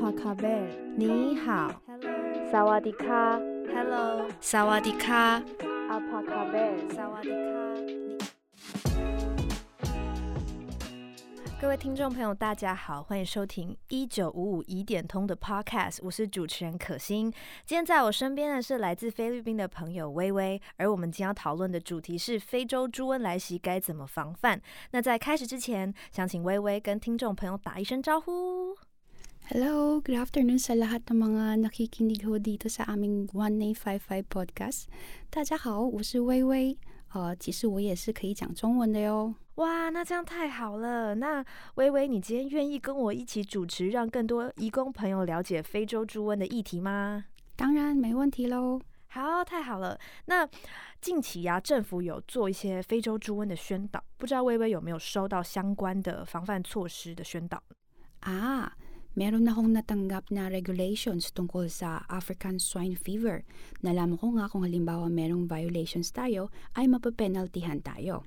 帕卡贝，你好。萨瓦迪卡，Hello，萨瓦迪卡，阿帕卡贝，萨瓦迪卡。各位听众朋友，大家好，欢迎收听一九五五疑点通的 Podcast，我是主持人可心。今天在我身边的是来自菲律宾的朋友微微，而我们今天要讨论的主题是非洲猪瘟来袭该怎么防范。那在开始之前，想请微微跟听众朋友打一声招呼。Hello, good afternoon sa lahat ng mga nakikinig ho dito sa aming One Eight Five Five Podcast。大家好，我是微微。呃，其实我也是可以讲中文的哟。哇，那这样太好了。那微微，你今天愿意跟我一起主持，让更多义工朋友了解非洲猪瘟的议题吗？当然没问题喽。好，太好了。那近期呀，政府有做一些非洲猪瘟的宣导，不知道微微有没有收到相关的防范措施的宣导啊 ？meron na akong natanggap na regulations tungkol sa African swine fever. Nalaman ko nga kung halimbawa merong violations tayo, ay mapapenaltihan tayo.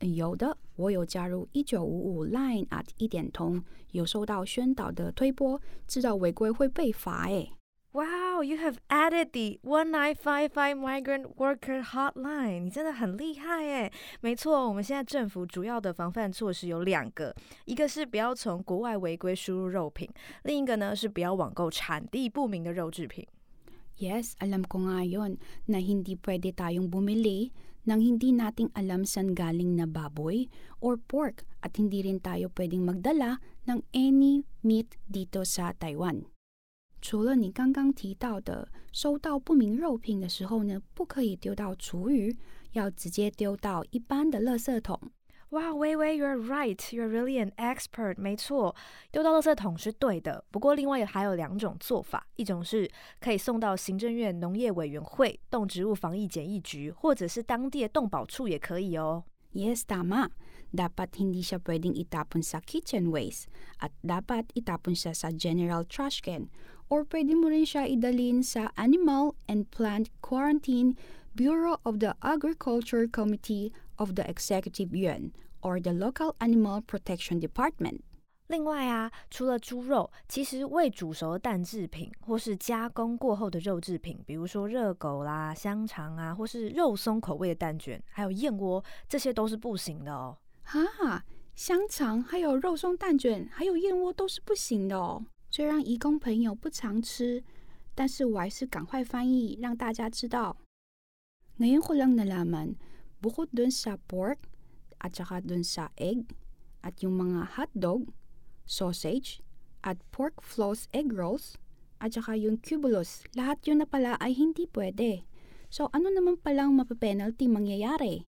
有的，我有加入一九五五 Line at 一点通，有收到宣导的推波，知道违规会被罚诶。 Wow, you have added the one nine five five migrant worker hotline. 你真的很厉害哎！没错，我们现在政府主要的防范措施有两个，一个是不要从国外违规输入肉品，另一个呢是不要网购产地不明的肉制品。Yes, alam ko nga yon na hindi pwede tayong bumili ng hindi nating alam san galing na baboy or pork at hindi rin tayo pwedeng magdala ng any meat dito sa Taiwan. 除了你刚刚提到的，收到不明肉品的时候呢，不可以丢到厨余，要直接丢到一般的垃圾桶。哇，微微，You're right, You're really an expert。没错，丢到垃圾桶是对的。不过另外还有两种做法，一种是可以送到行政院农业委员会动植物防疫检疫局，或者是当地的动保处也可以哦。Yes, tama. Dapat hindi siya pwedeng itapon sa kitchen waste at dapat itapon siya sa general trash can or pwede mo rin siya idalin sa Animal and Plant Quarantine Bureau of the Agriculture Committee of the Executive Yuan or the local Animal Protection Department. 另外啊，除了猪肉，其实未煮熟的蛋制品或是加工过后的肉制品，比如说热狗啦、香肠啊，或是肉松口味的蛋卷，还有燕窝，这些都是不行的哦。哈，香肠、还有肉松蛋卷、还有燕窝都是不行的哦。 虽然义工朋友不常吃，但是我还是赶快翻译让大家知道。Ngayon ko lang nalaman, bukod dun sa pork at saka dun sa egg at yung mga hotdog, sausage at pork floss egg rolls at saka yung cubulus, lahat yun na pala ay hindi pwede. So ano naman palang mapapenalty mangyayari?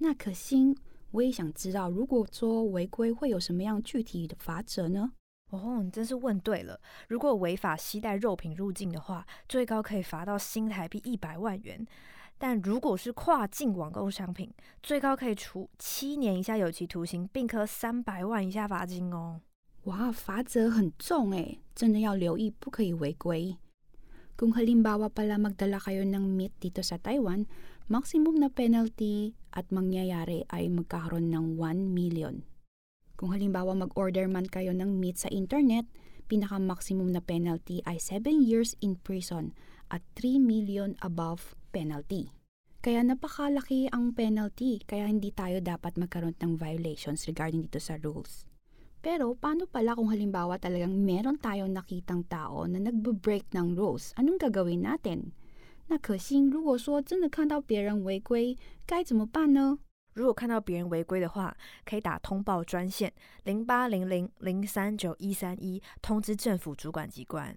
那可心，我也想知道，如果说违规会有什么样具体的法则呢？哦，你真是问对了。如果违法携带肉品入境的话，最高可以罚到新台币一百万元；但如果是跨境网购商品，最高可以处七年以下有期徒刑，并科三百万以下罚金哦。哇，罚则很重诶，真的要留意，不可以违规。Kung halimbawa pala magdala kayo ng meat dito sa Taiwan, maximum na penalty at mangyayari ay magkakaroon ng 1 million. Kung halimbawa mag-order man kayo ng meat sa internet, pinaka-maximum na penalty ay 7 years in prison at 3 million above penalty. Kaya napakalaki ang penalty, kaya hindi tayo dapat magkaroon ng violations regarding dito sa rules. Pero paano pala kung halimbawa talagang meron tayong nakitang tao na nagbe-break ng rules? Anong gagawin natin? 那可心，如果说真的看到别人违规，该怎么办呢？ 如果看到别人违规的话，可以打通报专线零八零零零三九一三一，通知政府主管机关。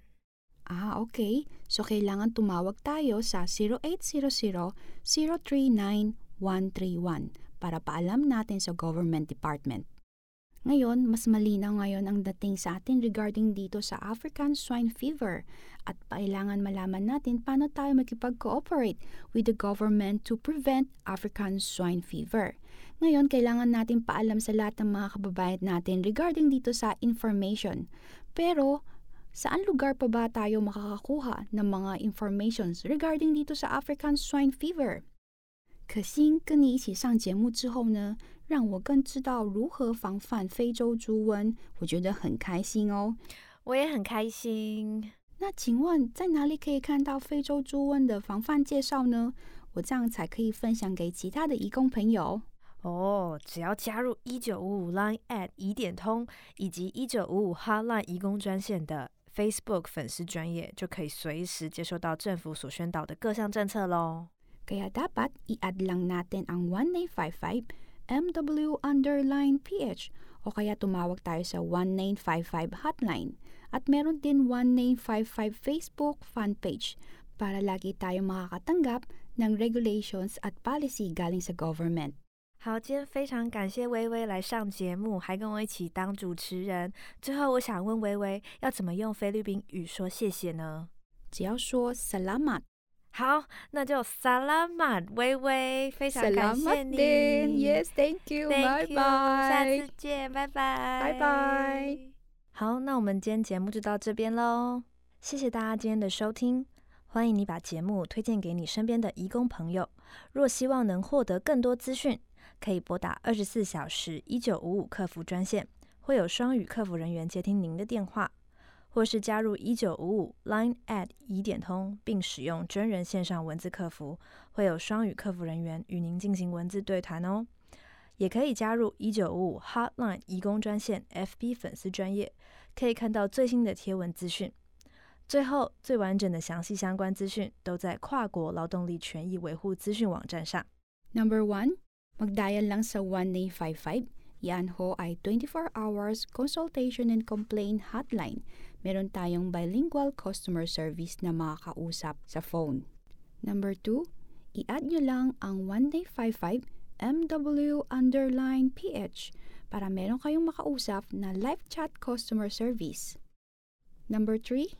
啊，OK，so kailangan tumawag tayo sa 0800-039-131 para paalam natin sa government department. Ngayon, mas malinaw ngayon ang dating sa atin regarding dito sa African swine fever at kailangan malaman natin paano tayo makipag-cooperate with the government to prevent African swine fever. Ngayon, kailangan natin paalam sa lahat ng mga kababayan natin regarding dito sa information. Pero, saan lugar pa ba tayo makakakuha ng mga informations regarding dito sa African swine fever? 可心跟你一起上节目之后呢， 让我更知道如何防范非洲猪瘟，我觉得很开心哦。我也很开心。那请问在哪里可以看到非洲猪瘟的防范介绍呢？我这样才可以分享给其他的义工朋友。哦，只要加入一九五五 Line at 疑点通以及一九五五 Hotline 义工专线的 Facebook 粉丝专业，就可以随时接收到政府所宣导的各项政策喽。Kaya dapat i-add lang natin ang 1955 MW underline PH o kaya tumawag tayo sa 1955 hotline. At meron din 1955 Facebook fan page para lagi tayong makakatanggap ng regulations at policy galing sa government. 好，今天非常感谢微微来上节目，还跟我一起当主持人。最后，我想问微微，要怎么用菲律宾语说谢谢呢？只要说 salamat 好，那就萨拉玛微微，非常感谢你。din. Yes, thank you. Thank you，下次见，拜拜，拜拜。好，那我们今天节目就到这边喽，谢谢大家今天的收听，欢迎你把节目推荐给你身边的义工朋友。若希望能获得更多资讯，可以拨打二十四小时一九五五客服专线，会有双语客服人员接听您的电话，或是加入一九五五 Line at 疑点通，并使用真人线上文字客服，会有双语客服人员与您进行文字对谈哦。也可以加入一九五五 Hotline 义工专线 FB 粉丝专业，可以看到最新的贴文资讯。最后，最完整的详细相关资讯都在跨国劳动力权益维护资讯网站上。Number one, mag-dial lang sa 1955. Yan ho ay 24 hours consultation and complaint hotline. Meron tayong bilingual customer service na makakausap sa phone. Number two, i-add nyo lang ang 1955 MW underline PH para meron kayong makausap na live chat customer service. Number three,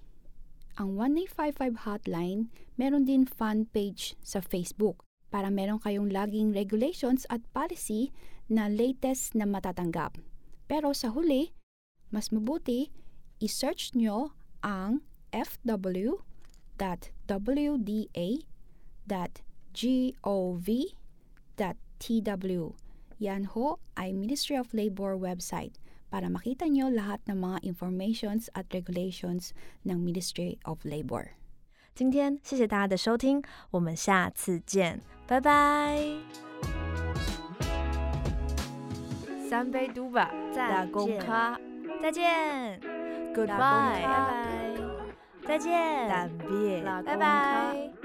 ang 1955 hotline, meron din fan page sa Facebook para meron kayong laging regulations at policy na latest na matatanggap. Pero sa huli, mas mabuti, i-search nyo ang fw.wda.gov.tw. Yan ho ay Ministry of Labor website para makita nyo lahat ng mga informations at regulations ng Ministry of Labor. 今天谢谢大家的收听，我们下次见，拜拜。三杯嘟吧，再公见。咖，再见，Goodbye，咖。拜拜，再见，拜拜。